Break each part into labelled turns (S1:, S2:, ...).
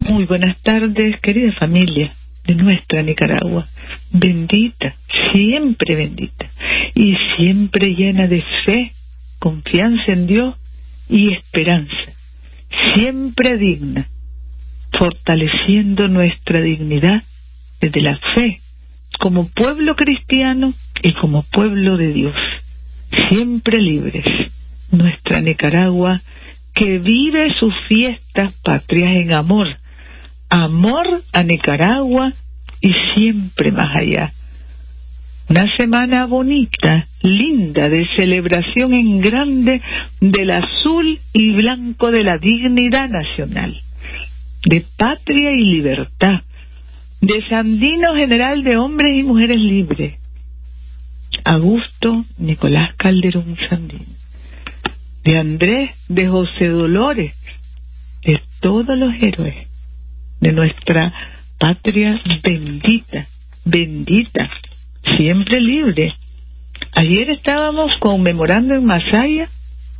S1: Muy buenas tardes, querida familia de nuestra Nicaragua, bendita, siempre bendita, y siempre llena de fe, confianza en Dios y esperanza, siempre digna, fortaleciendo nuestra dignidad desde la fe, como pueblo cristiano y como pueblo de Dios, siempre libres, nuestra Nicaragua que vive sus fiestas patrias en amor, amor a Nicaragua y siempre más allá. Una semana bonita, linda, de celebración en grande del azul y blanco de la dignidad nacional, de patria y libertad, de Sandino General de Hombres y Mujeres Libres, Augusto Nicolás Calderón Sandino, de Andrés de José Dolores, de todos los héroes de nuestra patria bendita, bendita, siempre libre. Ayer estábamos conmemorando en Masaya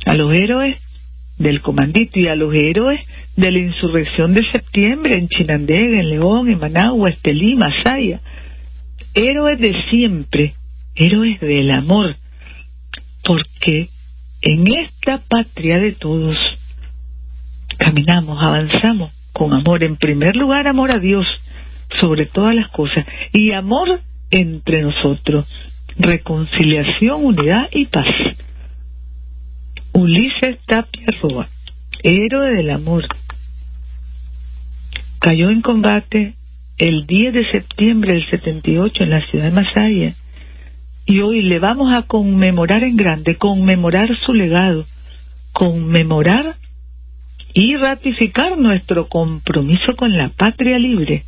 S1: a los héroes del comandito y a los héroes de la insurrección de septiembre en Chinandega, en León, en Managua, Estelí, Masaya. Héroes de siempre, héroes del amor, porque en esta patria de todos caminamos, avanzamos amor. En primer lugar, amor a Dios sobre todas las cosas y amor entre nosotros, reconciliación, unidad y paz. Ulises Tapia Roa, héroe del amor, cayó en combate el 10 de septiembre del 78 en la ciudad de Masaya y hoy le vamos a conmemorar en grande, conmemorar su legado, conmemorar y ratificar nuestro compromiso con la patria libre,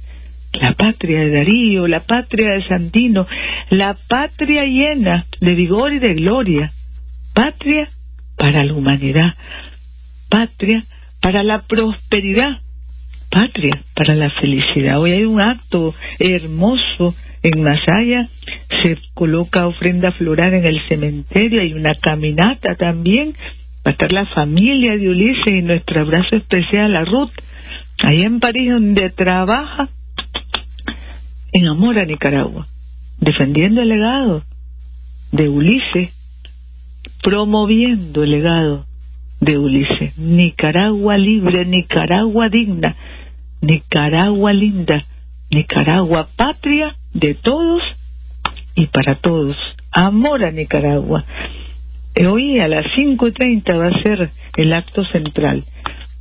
S1: la patria de Darío, la patria de Santino, la patria llena de vigor y de gloria, patria para la humanidad, patria para la prosperidad, patria para la felicidad. Hoy hay un acto hermoso en Masaya, se coloca ofrenda floral en el cementerio, hay una caminata también va a estar la familia de Ulises y nuestro abrazo especial a Ruth, ahí en París, donde trabaja en amor a Nicaragua, defendiendo el legado de Ulises, promoviendo el legado de Ulises. Nicaragua libre, Nicaragua digna, Nicaragua linda, Nicaragua patria de todos y para todos. Amor a Nicaragua. Eh, hoy a las cinco y treinta va a ser el acto central.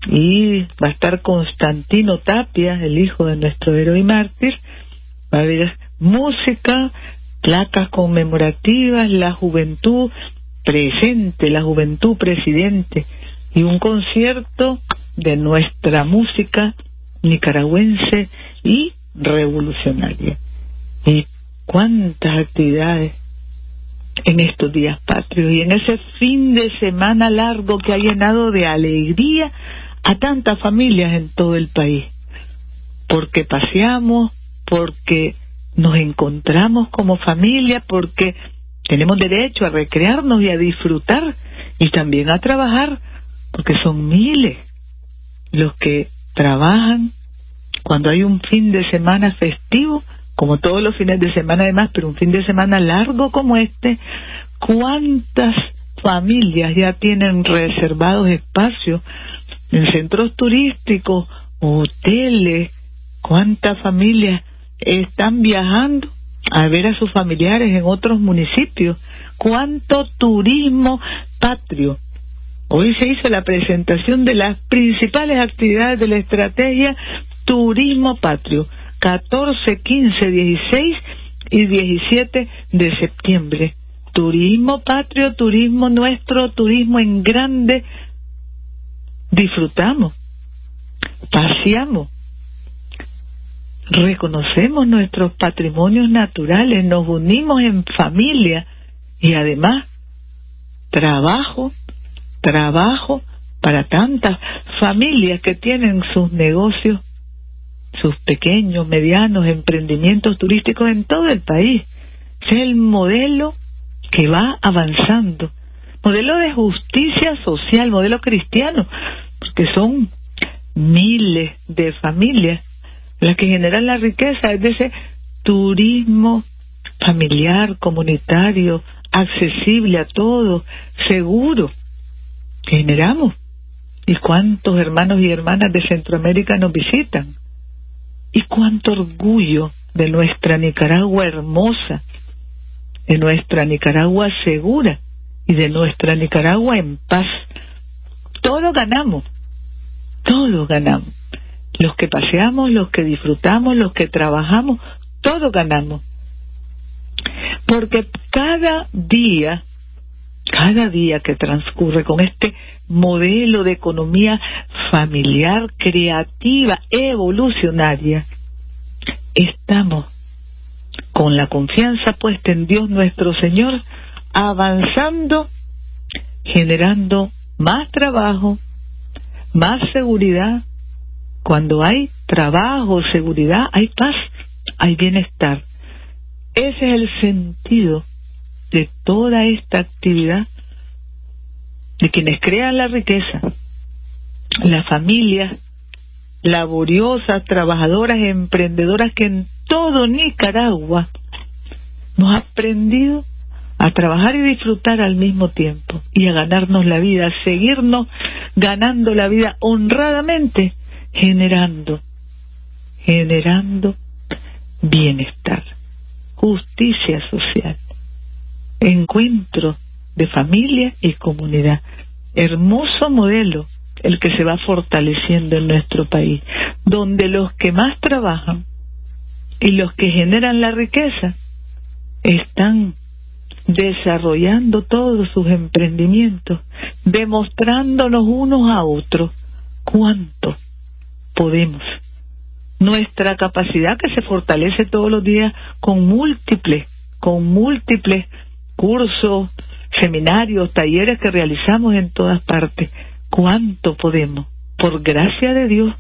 S1: Y va a estar Constantino Tapia, el hijo de nuestro héroe y mártir, va a haber música, placas conmemorativas, la juventud presente, la juventud presidente. Y un concierto de nuestra música nicaragüense y revolucionaria. Y cuántas actividades en estos días patrios y en ese fin de semana largo que ha llenado de alegría a tantas familias en todo el país. Porque paseamos, porque nos encontramos como familia, porque tenemos derecho a recrearnos y a disfrutar y también a trabajar, porque son miles los que trabajan cuando hay un fin de semana festivo como todos los fines de semana además, pero un fin de semana largo como este, ¿cuántas familias ya tienen reservados espacios en centros turísticos, hoteles? ¿Cuántas familias están viajando a ver a sus familiares en otros municipios? ¿Cuánto turismo patrio? Hoy se hizo la presentación de las principales actividades de la estrategia Turismo Patrio 14, 15, 16 y 17 de septiembre. Turismo patrio, turismo nuestro, turismo en grande. Disfrutamos, paseamos, reconocemos nuestros patrimonios naturales, nos unimos en familia y además trabajo, trabajo para tantas familias que tienen sus negocios, sus pequeños, medianos emprendimientos turísticos en todo el país. Es el modelo que va avanzando, modelo de justicia social, modelo cristiano, porque son miles de familias las que generan la riqueza, es de turismo familiar, comunitario, accesible a todos, seguro, que generamos. ¿Y cuántos hermanos y hermanas de Centroamérica nos visitan? ¿Y cuánto orgullo de nuestra Nicaragua hermosa, de nuestra Nicaragua segura y de nuestra Nicaragua en paz? Todos ganamos, todos ganamos. Los que paseamos, los que disfrutamos, los que trabajamos, todos ganamos. Porque cada día, cada día que transcurre con este modelo de economía familiar, creativa, evolucionaria, estamos con la confianza puesta en Dios nuestro Señor, avanzando, generando más trabajo, más seguridad. Cuando hay trabajo, seguridad, hay paz, hay bienestar. Ese es el sentido de toda esta actividad de quienes crean la riqueza, las familias laboriosas, trabajadoras, emprendedoras que en todo Nicaragua hemos aprendido a trabajar y disfrutar al mismo tiempo y a ganarnos la vida, a seguirnos ganando la vida honradamente, generando, generando bienestar, justicia social, encuentro de familia y comunidad. Hermoso modelo el que se va fortaleciendo en nuestro país, donde los que más trabajan y los que generan la riqueza están desarrollando todos sus emprendimientos, demostrándonos unos a otros cuánto podemos. Nuestra capacidad que se fortalece todos los días con múltiples, con múltiples cursos, seminarios, talleres que realizamos en todas partes. ¿Cuánto podemos? Por gracia de Dios,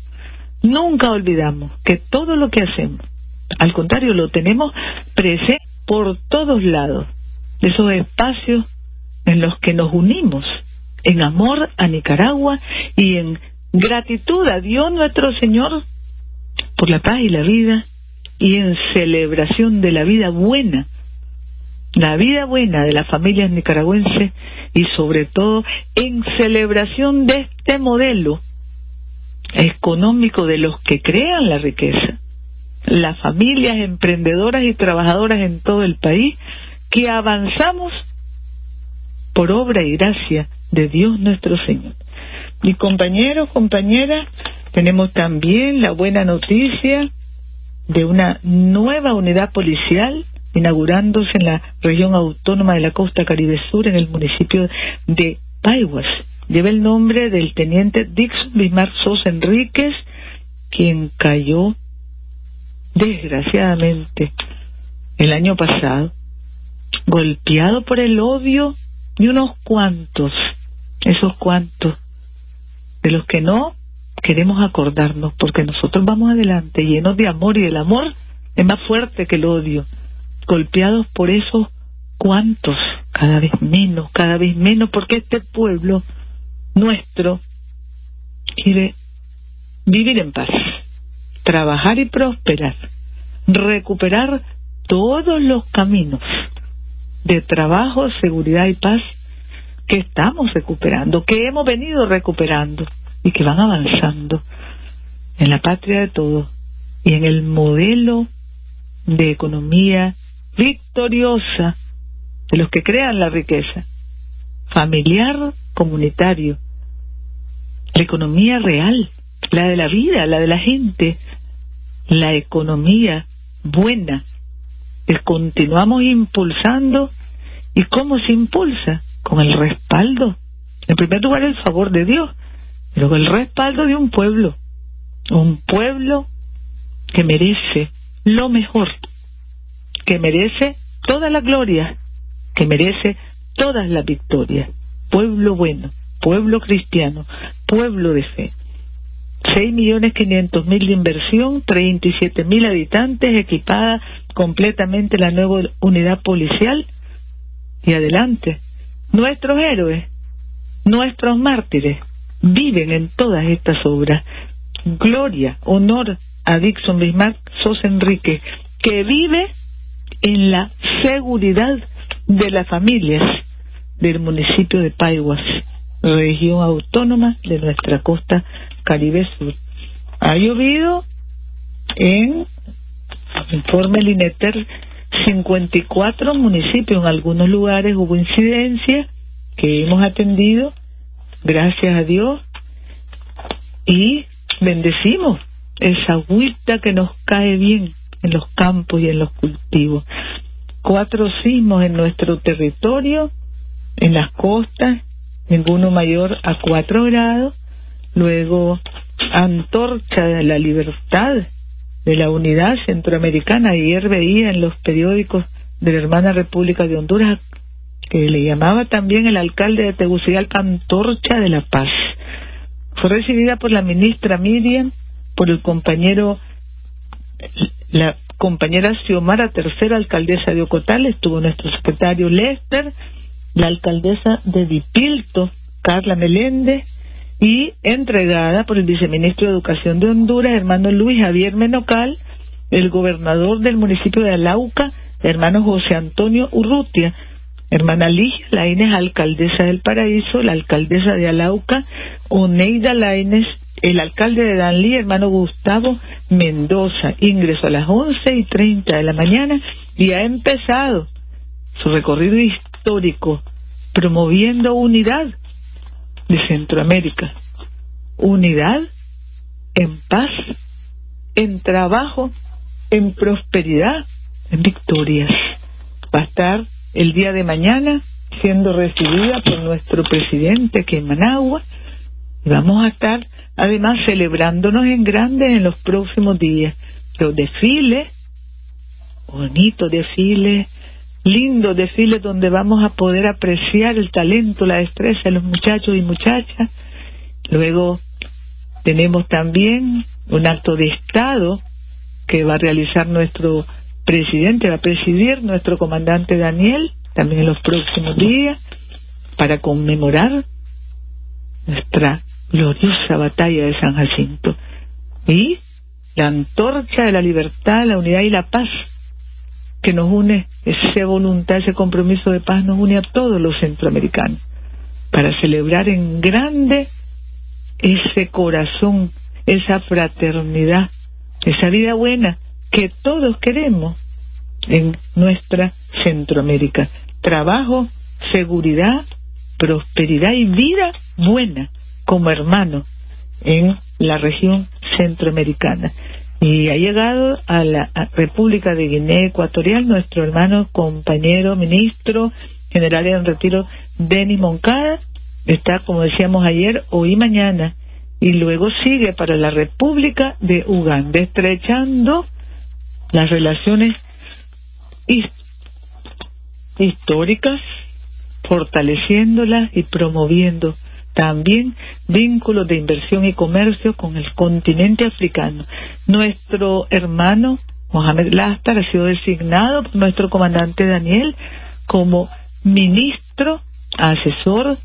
S1: nunca olvidamos que todo lo que hacemos, al contrario, lo tenemos presente por todos lados, esos espacios en los que nos unimos en amor a Nicaragua y en gratitud a Dios nuestro Señor por la paz y la vida y en celebración de la vida buena la vida buena de las familias nicaragüenses y sobre todo en celebración de este modelo económico de los que crean la riqueza, las familias emprendedoras y trabajadoras en todo el país, que avanzamos por obra y gracia de Dios nuestro Señor. Y compañeros, compañeras, tenemos también la buena noticia de una nueva unidad policial inaugurándose en la región autónoma de la costa Caribe Sur, en el municipio de Paiguas. Lleva el nombre del teniente Dixon Bismarck Sosa Enríquez, quien cayó desgraciadamente el año pasado, golpeado por el odio y unos cuantos, esos cuantos, de los que no queremos acordarnos, porque nosotros vamos adelante llenos de amor y el amor es más fuerte que el odio golpeados por esos cuantos, cada vez menos, cada vez menos, porque este pueblo nuestro quiere vivir en paz, trabajar y prosperar, recuperar todos los caminos de trabajo, seguridad y paz que estamos recuperando, que hemos venido recuperando y que van avanzando en la patria de todos y en el modelo de economía victoriosa de los que crean la riqueza, familiar, comunitario, la economía real, la de la vida, la de la gente, la economía buena, que continuamos impulsando. ¿Y cómo se impulsa? Con el respaldo. En primer lugar, el favor de Dios, pero con el respaldo de un pueblo. Un pueblo que merece lo mejor, que merece toda la gloria, que merece todas las victorias. Pueblo bueno, pueblo cristiano, pueblo de fe. Seis millones quinientos mil de inversión, treinta y siete mil habitantes, equipada completamente la nueva unidad policial. Y adelante, nuestros héroes, nuestros mártires, viven en todas estas obras. Gloria, honor a Dixon Bismarck Sos Enrique, que vive en la seguridad de las familias del municipio de Paiguas, región autónoma de nuestra costa Caribe Sur. Ha llovido en, informe el INETER, 54 municipios. En algunos lugares hubo incidencias que hemos atendido, gracias a Dios, y bendecimos esa agüita que nos cae bien en los campos y en los cultivos. Cuatro sismos en nuestro territorio, en las costas, ninguno mayor a cuatro grados. Luego, antorcha de la libertad de la unidad centroamericana. Ayer veía en los periódicos de la hermana República de Honduras que le llamaba también el alcalde de Tegucigalpa Antorcha de la Paz. Fue recibida por la ministra Miriam, por el compañero, la compañera Xiomara, tercera alcaldesa de Ocotal, estuvo nuestro secretario Lester, la alcaldesa de Dipilto, Carla Meléndez, y entregada por el viceministro de Educación de Honduras, hermano Luis Javier Menocal, el gobernador del municipio de Alauca, hermano José Antonio Urrutia, hermana Ligia Laines, alcaldesa del Paraíso, la alcaldesa de Alauca, Oneida Laines, el alcalde de Danlí, hermano Gustavo Mendoza. Ingresó a las once y treinta de la mañana y ha empezado su recorrido histórico promoviendo unidad de Centroamérica. Unidad en paz, en trabajo, en prosperidad, en victorias. Va a estar el día de mañana siendo recibida por nuestro presidente que en Managua y vamos a estar además celebrándonos en grande en los próximos días. Los desfiles, bonitos desfiles, lindos desfiles donde vamos a poder apreciar el talento, la destreza de los muchachos y muchachas. Luego tenemos también un acto de Estado que va a realizar nuestro presidente, va a presidir nuestro comandante Daniel, también en los próximos días, para conmemorar nuestra gloriosa batalla de San Jacinto. Y la antorcha de la libertad, la unidad y la paz que nos une, esa voluntad, ese compromiso de paz nos une a todos los centroamericanos para celebrar en grande ese corazón, esa fraternidad, esa vida buena que todos queremos en nuestra Centroamérica. Trabajo, seguridad, prosperidad y vida buena como hermano en la región centroamericana. Y ha llegado a la República de Guinea Ecuatorial nuestro hermano, compañero, ministro, general en retiro, Denis Moncada, está, como decíamos ayer, hoy y mañana, y luego sigue para la República de Uganda, estrechando las relaciones históricas, fortaleciéndolas y promoviendo también vínculos de inversión y comercio con el continente africano. Nuestro hermano Mohamed Lastar ha sido designado por nuestro comandante Daniel como ministro, asesor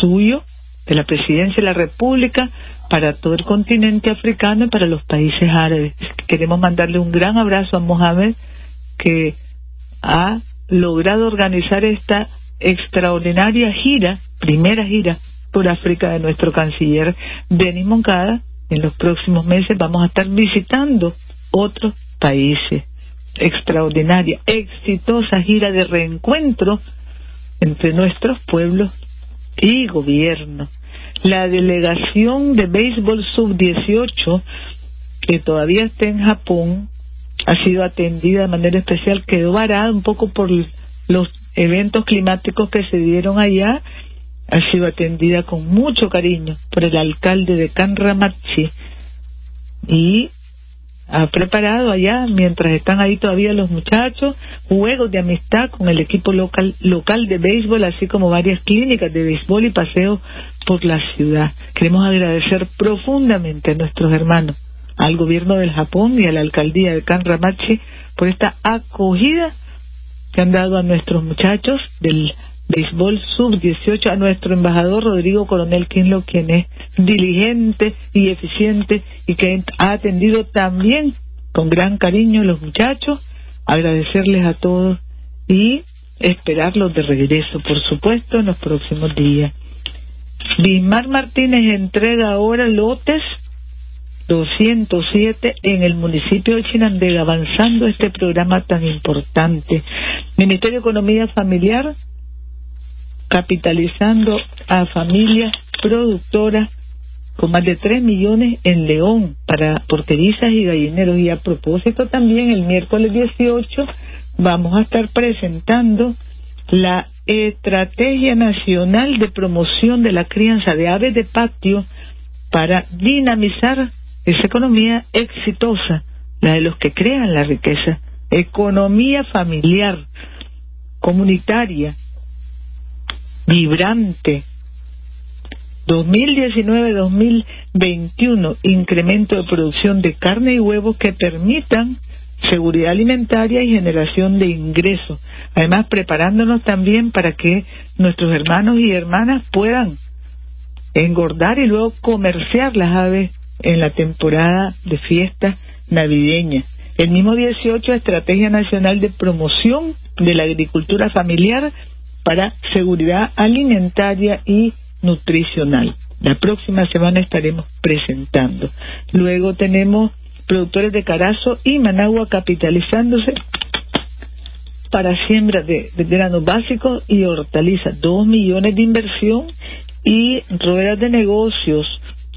S1: suyo de la presidencia de la República para todo el continente africano y para los países árabes. Queremos mandarle un gran abrazo a Mohamed que ha logrado organizar esta extraordinaria gira, primera gira por África de nuestro canciller Denis Moncada. En los próximos meses vamos a estar visitando otros países. Extraordinaria, exitosa gira de reencuentro entre nuestros pueblos y gobierno. La delegación de béisbol sub-18, que todavía está en Japón, ha sido atendida de manera especial, quedó varada un poco por los eventos climáticos que se dieron allá ha sido atendida con mucho cariño por el alcalde de Canramachi y ha preparado allá, mientras están ahí todavía los muchachos, juegos de amistad con el equipo local, local de béisbol, así como varias clínicas de béisbol y paseo por la ciudad. Queremos agradecer profundamente a nuestros hermanos, al gobierno del Japón y a la alcaldía de Kanramachi por esta acogida que han dado a nuestros muchachos del béisbol sub-18 a nuestro embajador Rodrigo Coronel Quinlo, quien es diligente y eficiente y que ha atendido también con gran cariño a los muchachos, agradecerles a todos y esperarlos de regreso, por supuesto, en los próximos días. Bismar Martínez entrega ahora lotes 207 en el municipio de Chinandega, avanzando este programa tan importante. Ministerio de Economía Familiar capitalizando a familias productoras con más de 3 millones en León para porterizas y gallineros. Y a propósito también, el miércoles 18 vamos a estar presentando la Estrategia Nacional de Promoción de la Crianza de Aves de Patio para dinamizar esa economía exitosa, la de los que crean la riqueza. Economía familiar, comunitaria, vibrante. 2019-2021, incremento de producción de carne y huevos que permitan seguridad alimentaria y generación de ingresos. Además, preparándonos también para que nuestros hermanos y hermanas puedan engordar y luego comerciar las aves en la temporada de fiesta navideña. El mismo 18, Estrategia Nacional de Promoción de la Agricultura Familiar para seguridad alimentaria y nutricional. La próxima semana estaremos presentando. Luego tenemos productores de Carazo y Managua capitalizándose para siembra de, granos básicos y hortalizas. Dos millones de inversión y ruedas de negocios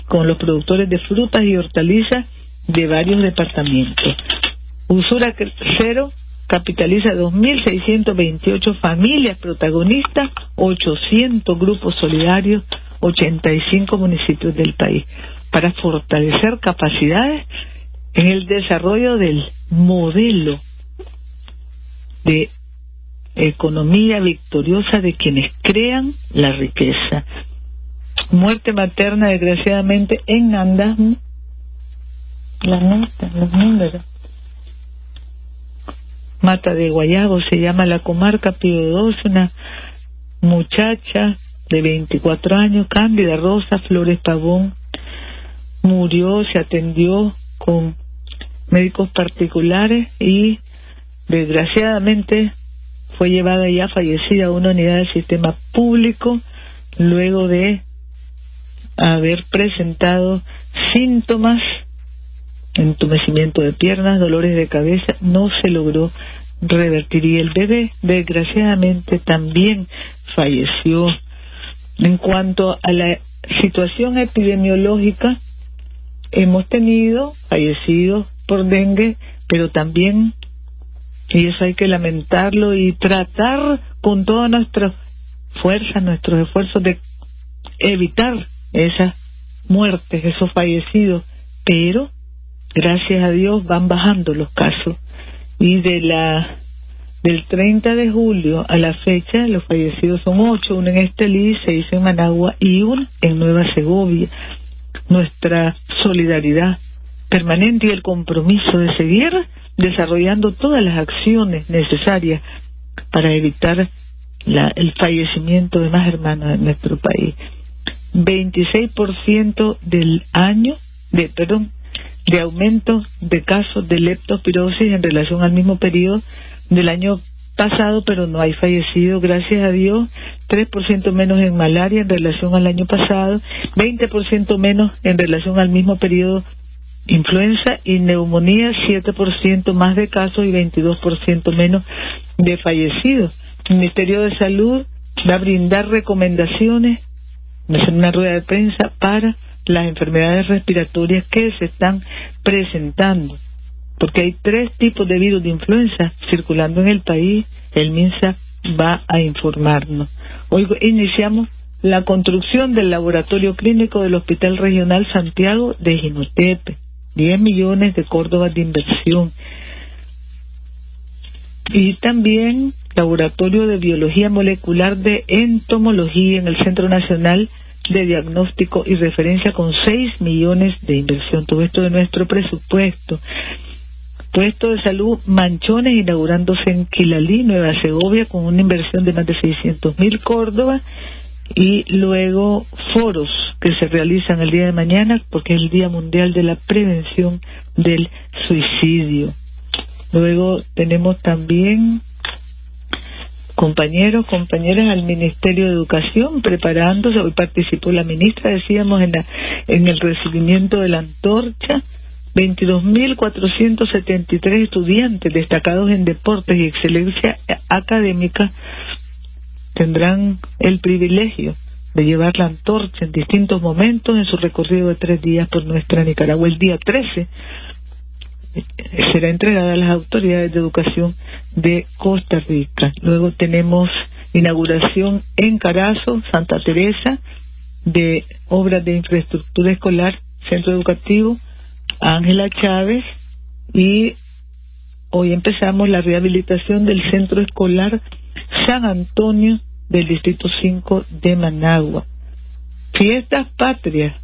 S1: con los productores de frutas y hortalizas de varios departamentos. Usura cero capitaliza 2.628 familias protagonistas, 800 grupos solidarios, 85 municipios del país, para fortalecer capacidades en el desarrollo del modelo de economía victoriosa de quienes crean la riqueza. Muerte materna, desgraciadamente, en Nanda. La nota, los números Mata de Guayabo, se llama la comarca Pío una muchacha de 24 años, Cándida Rosa Flores Pavón, murió, se atendió con médicos particulares y desgraciadamente fue llevada ya fallecida a una unidad del sistema público luego de haber presentado síntomas entumecimiento de piernas, dolores de cabeza, no se logró revertir y el bebé desgraciadamente también falleció. En cuanto a la situación epidemiológica, hemos tenido fallecidos por dengue, pero también, y eso hay que lamentarlo y tratar con toda nuestra fuerza, nuestros esfuerzos de evitar esas muertes, esos fallecidos, pero gracias a Dios van bajando los casos y de la del 30 de julio a la fecha los fallecidos son ocho, uno en Estelí, seis en Managua y uno en Nueva Segovia. Nuestra solidaridad permanente y el compromiso de seguir desarrollando todas las acciones necesarias para evitar la, el fallecimiento de más hermanos en nuestro país. 26% del año, de, perdón, de aumento de casos de leptospirosis en relación al mismo periodo del año pasado, pero no hay fallecido, gracias a Dios, 3% menos en malaria en relación al año pasado, 20% menos en relación al mismo periodo influenza y neumonía, 7% más de casos y 22% menos de fallecidos. El Ministerio de Salud va a brindar recomendaciones, va a hacer una rueda de prensa para las enfermedades respiratorias que se están presentando, porque hay tres tipos de virus de influenza circulando en el país, el MINSA va a informarnos. Hoy iniciamos la construcción del laboratorio clínico del Hospital Regional Santiago de Jinotepe, 10 millones de Córdoba de inversión. Y también Laboratorio de Biología Molecular de Entomología en el Centro Nacional de Diagnóstico y Referencia con 6 millones de inversión. Todo esto de nuestro presupuesto. Puesto de salud Manchones inaugurándose en Quilalí, Nueva Segovia, con una inversión de más de 600 mil Córdoba. Y luego foros que se realizan el día de mañana, porque es el Día Mundial de la Prevención del Suicidio. Luego tenemos también compañeros, compañeras al Ministerio de Educación preparándose. Hoy participó la ministra, decíamos, en, en el recibimiento de la antorcha. 22.473 estudiantes destacados en deportes y excelencia académica tendrán el privilegio de llevar la antorcha en distintos momentos en su recorrido de tres días por nuestra Nicaragua. El día 13 será entregada a las autoridades de educación de Costa Rica. Luego tenemos inauguración en Carazo, Santa Teresa, de obras de infraestructura escolar, centro educativo, Ángela Chávez, y hoy empezamos la rehabilitación del centro escolar San Antonio del Distrito 5 de Managua. Fiestas patrias,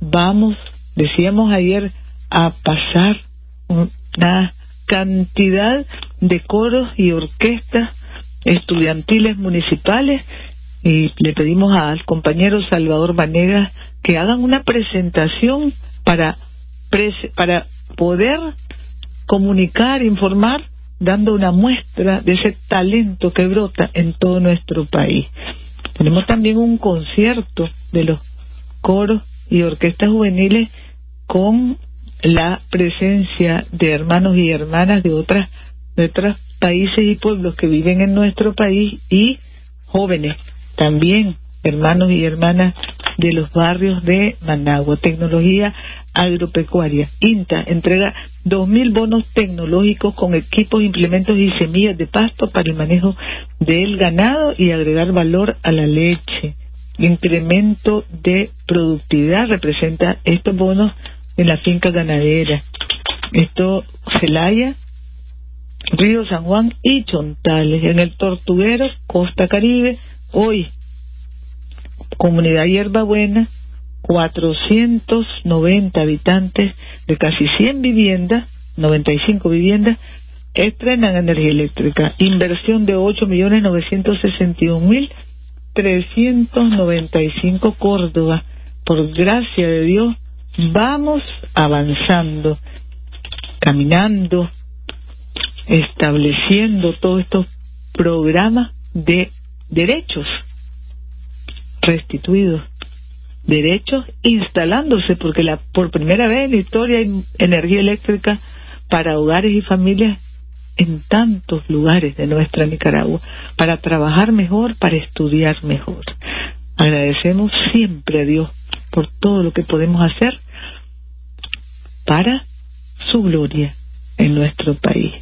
S1: vamos, decíamos ayer, a pasar una cantidad de coros y orquestas estudiantiles municipales y le pedimos al compañero Salvador Vanegas que hagan una presentación para para poder comunicar, informar, dando una muestra de ese talento que brota en todo nuestro país. Tenemos también un concierto de los coros y orquestas juveniles con la presencia de hermanos y hermanas de otras de otros países y pueblos que viven en nuestro país y jóvenes también hermanos y hermanas de los barrios de Managua. Tecnología agropecuaria. INTA entrega 2.000 bonos tecnológicos con equipos, implementos y semillas de pasto para el manejo del ganado y agregar valor a la leche. Incremento de productividad representa estos bonos en la finca ganadera. Esto, Celaya, Río San Juan y Chontales. En el Tortuguero, Costa Caribe, hoy, Comunidad Hierbabuena, 490 habitantes de casi 100 viviendas, 95 viviendas, estrenan energía eléctrica. Inversión de 8.961.395 Córdoba. Por gracia de Dios, vamos avanzando, caminando, estableciendo todos estos programas de derechos restituidos, derechos instalándose, porque la, por primera vez en la historia hay energía eléctrica para hogares y familias en tantos lugares de nuestra Nicaragua, para trabajar mejor, para estudiar mejor. Agradecemos siempre a Dios por todo lo que podemos hacer para su gloria en nuestro país.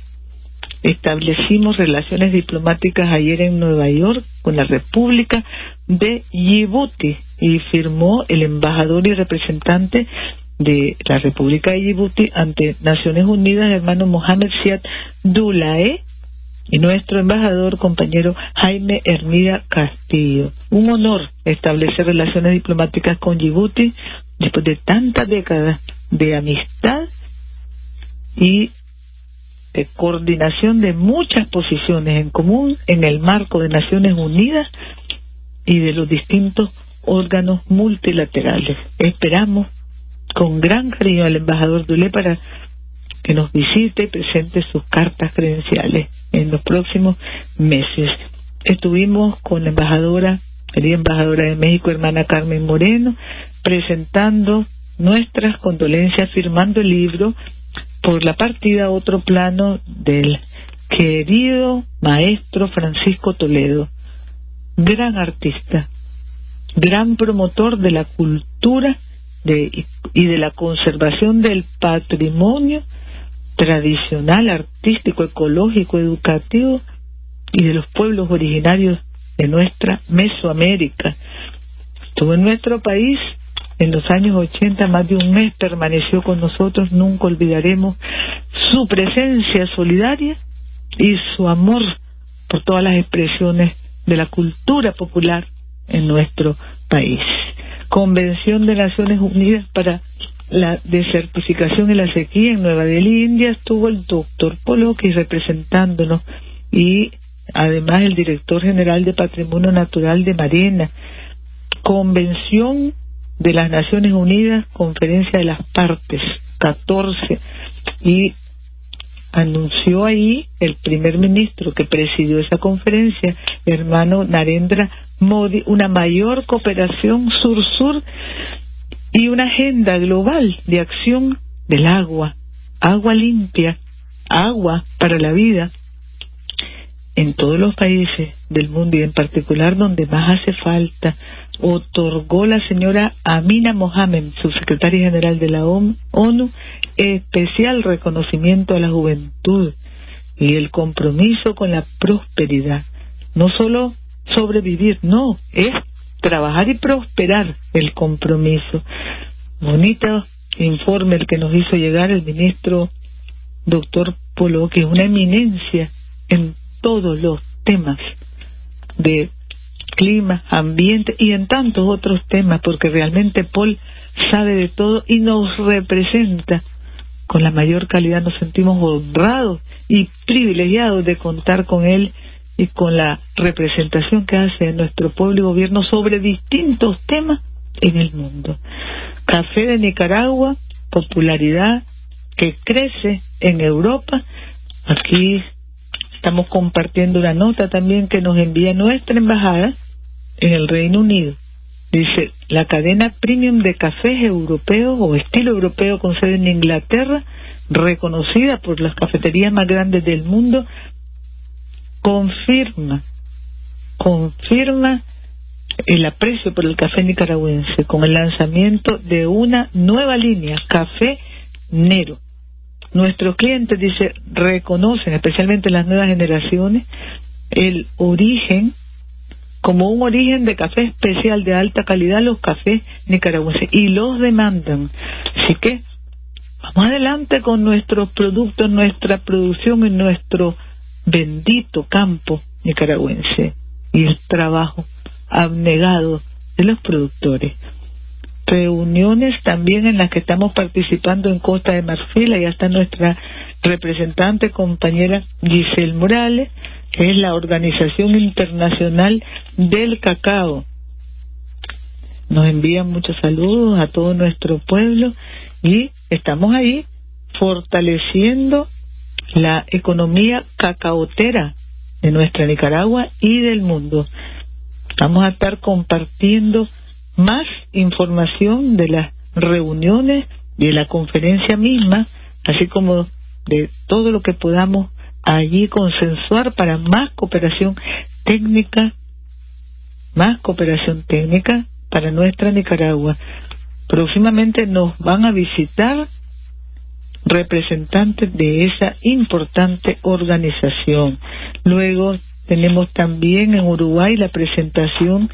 S1: Establecimos relaciones diplomáticas ayer en Nueva York con la República de Djibouti y firmó el embajador y representante de la República de Djibouti ante Naciones Unidas, hermano Mohamed Siad Dulae, y nuestro embajador, compañero Jaime Hermida Castillo. Un honor establecer relaciones diplomáticas con Djibouti después de tantas décadas de amistad y de coordinación de muchas posiciones en común en el marco de Naciones Unidas y de los distintos órganos multilaterales. Esperamos con gran cariño al embajador Dulé para que nos visite y presente sus cartas credenciales en los próximos meses. Estuvimos con la embajadora, querida embajadora de México, hermana Carmen Moreno, presentando nuestras condolencias, firmando el libro por la partida a otro plano del querido maestro Francisco Toledo, gran artista, gran promotor de la cultura y de la conservación del patrimonio tradicional, artístico, ecológico, educativo y de los pueblos originarios de nuestra Mesoamérica. Estuvo en nuestro país en los años 80, más de un mes permaneció con nosotros, nunca olvidaremos su presencia solidaria y su amor por todas las expresiones de la cultura popular en nuestro país. Convención de Naciones Unidas para la desertificación y la sequía en Nueva Delhi, India, estuvo el doctor Poloki representándonos y además el director general de Patrimonio Natural de Marena. Convención de las Naciones Unidas, Conferencia de las Partes, 14, y anunció ahí el primer ministro que presidió esa conferencia, hermano Narendra Modi, una mayor cooperación sur-sur y una agenda global de acción del agua, agua limpia, agua para la vida en todos los países del mundo y en particular donde más hace falta, otorgó la señora Amina Mohamed, subsecretaria general de la ONU, especial reconocimiento a la juventud y el compromiso con la prosperidad. No solo sobrevivir, no, es trabajar y prosperar el compromiso. Bonito informe el que nos hizo llegar el ministro doctor Polo, que es una eminencia en todos los temas de clima, ambiente y en tantos otros temas, porque realmente Paul sabe de todo y nos representa con la mayor calidad. Nos sentimos honrados y privilegiados de contar con él y con la representación que hace nuestro pueblo y gobierno sobre distintos temas en el mundo. Café de Nicaragua, popularidad que crece en Europa. Aquí estamos compartiendo una nota también que nos envía nuestra embajada en el Reino Unido. Dice, la cadena premium de cafés europeos o estilo europeo con sede en Inglaterra, reconocida por las cafeterías más grandes del mundo, confirma, confirma el aprecio por el café nicaragüense con el lanzamiento de una nueva línea, Café Nero. Nuestros clientes, dice, reconocen, especialmente las nuevas generaciones, el origen como un origen de café especial de alta calidad los cafés nicaragüenses y los demandan. Así que vamos adelante con nuestros productos, nuestra producción en nuestro bendito campo nicaragüense y el trabajo abnegado de los productores. Reuniones también en las que estamos participando en Costa de Marfil, ahí está nuestra representante, compañera Giselle Morales, que es la Organización Internacional del Cacao. Nos envían muchos saludos a todo nuestro pueblo y estamos ahí fortaleciendo la economía cacaotera de nuestra Nicaragua y del mundo. Vamos a estar compartiendo más información de las reuniones, de la conferencia misma, así como de todo lo que podamos allí consensuar para más cooperación técnica, más cooperación técnica para nuestra Nicaragua. Próximamente nos van a visitar representantes de esa importante organización. Luego tenemos también en Uruguay la presentación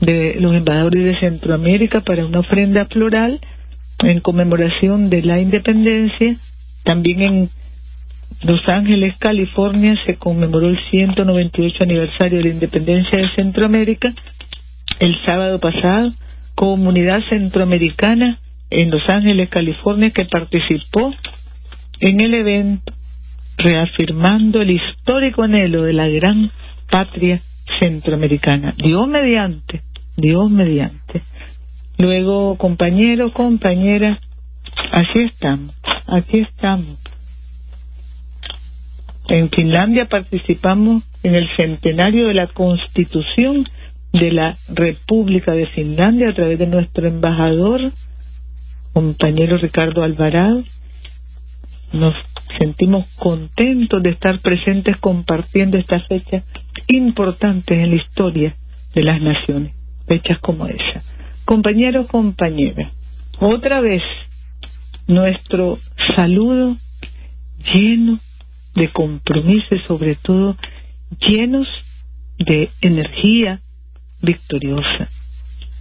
S1: de los embajadores de Centroamérica para una ofrenda floral en conmemoración de la independencia. También en Los Ángeles, California, se conmemoró el 198 aniversario de la independencia de Centroamérica. El sábado pasado, Comunidad Centroamericana en Los Ángeles, California, que participó en el evento reafirmando el histórico anhelo de la gran patria centroamericana. Dios mediante, Dios mediante. Luego, compañeros, compañeras, así estamos, aquí estamos. En Finlandia participamos en el centenario de la Constitución de la República de Finlandia a través de nuestro embajador compañero Ricardo Alvarado. Nos sentimos contentos de estar presentes compartiendo estas fechas importantes en la historia de las naciones, fechas como esa. Compañeros, compañeras, otra vez nuestro saludo lleno de compromiso y sobre todo llenos de energía victoriosa,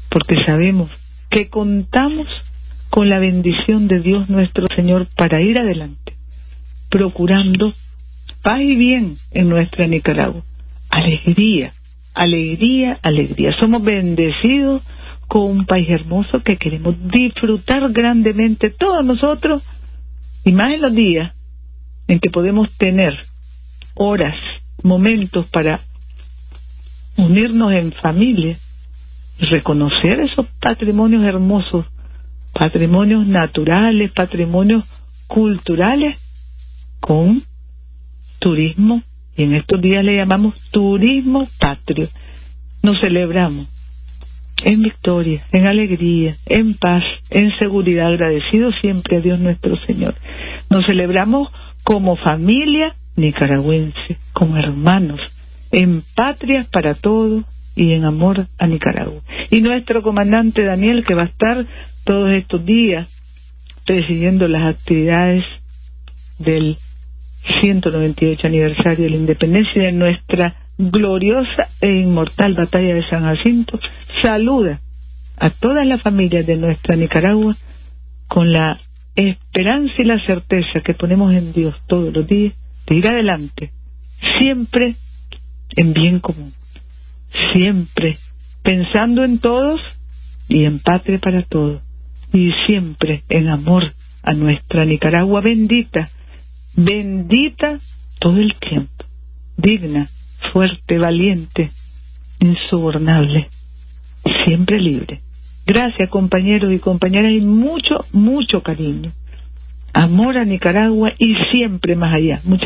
S1: porque sabemos que contamos con la bendición de Dios nuestro Señor para ir adelante, procurando paz y bien en nuestra Nicaragua. Alegría, alegría, alegría. Somos bendecidos con un país hermoso que queremos disfrutar grandemente todos nosotros y más en los días en que podemos tener horas, momentos para unirnos en familia y reconocer esos patrimonios hermosos, patrimonios naturales, patrimonios culturales con turismo y en estos días le llamamos turismo patrio. Nos celebramos en victoria, en alegría, en paz, en seguridad, agradecidos siempre a Dios nuestro Señor. Nos celebramos como familia nicaragüense, como hermanos, en patria para todos y en amor a Nicaragua. Y nuestro comandante Daniel, que va a estar todos estos días presidiendo las actividades del 198 aniversario de la independencia de nuestra gloriosa e inmortal batalla de San Jacinto, saluda a todas las familias de nuestra Nicaragua con la esperanza y la certeza que ponemos en Dios todos los días de ir adelante, siempre en bien común, siempre pensando en todos y en patria para todos, y siempre en amor a nuestra Nicaragua bendita, bendita todo el tiempo, digna, fuerte, valiente, insobornable, siempre libre. Gracias compañeros y compañeras y mucho, mucho cariño. Amor a Nicaragua y siempre más allá. Muchas